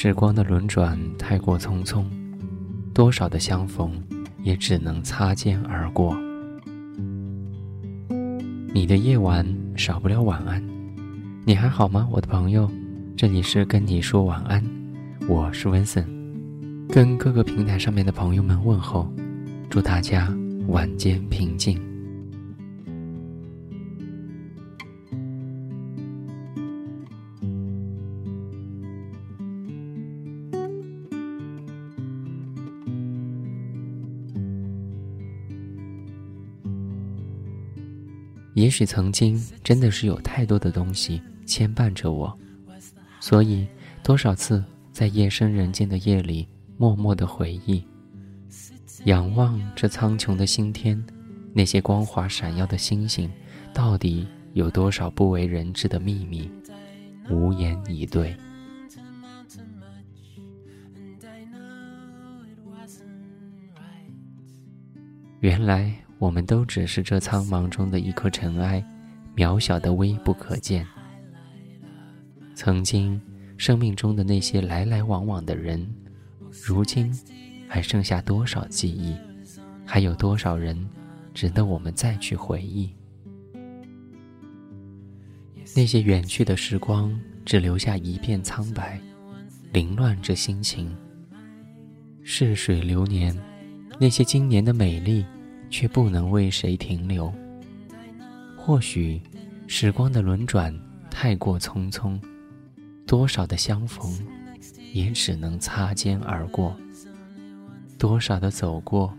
时光的轮转太过匆匆，多少的相逢也只能擦肩而过。你的夜晚少不了晚安，你还好吗，我的朋友？这里是跟你说晚安，我是温森，跟各个平台上面的朋友们问候，祝大家晚间平静。也许曾经真的是有太多的东西牵绊着我，所以多少次在夜深人静的夜里，默默的回忆，仰望这苍穹的星天，那些光华闪耀的星星，到底有多少不为人知的秘密，无言以对。原来。我们都只是这苍茫中的一颗尘埃，渺小的微不可见。曾经生命中的那些来来往往的人，如今还剩下多少记忆？还有多少人值得我们再去回忆？那些远去的时光，只留下一片苍白，凌乱着心情。逝水流年，那些经年的美丽。却不能为谁停留。或许，时光的轮转太过匆匆，多少的相逢，也只能擦肩而过；多少的走过，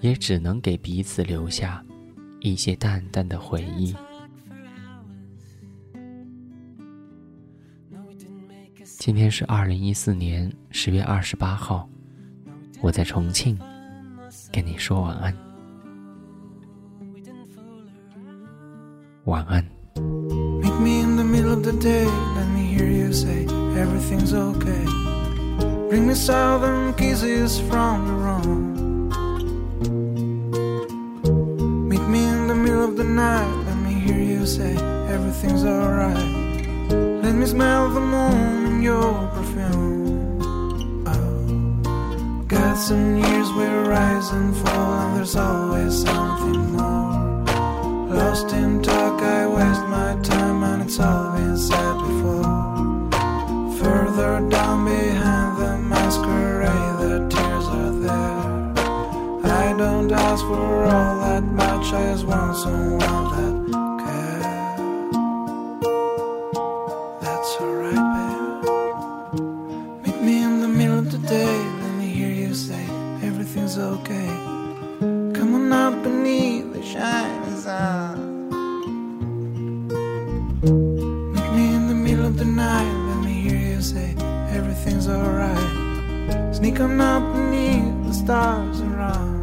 也只能给彼此留下一些淡淡的回忆。今天是二零一四年十月二十八号，我在重庆，跟你说晚安。晚安。Meet me in the middle of the day, let me hear you say everything's okay. Bring me southern kisses from the room. Meet me in the middle of the night, let me hear you say everything's alright. Let me smell the moon in your perfume. Oh, got some years will rise and fall, and there's always something more. Lost in talk, I waste my time, and it's all been said before. Further down behind the masquerade, the tears are there. I don't ask for all that much, I just want someone that Meet me in the middle of the night, let me hear you say everything's alright. Sneak on up beneath the stars and run,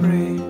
free.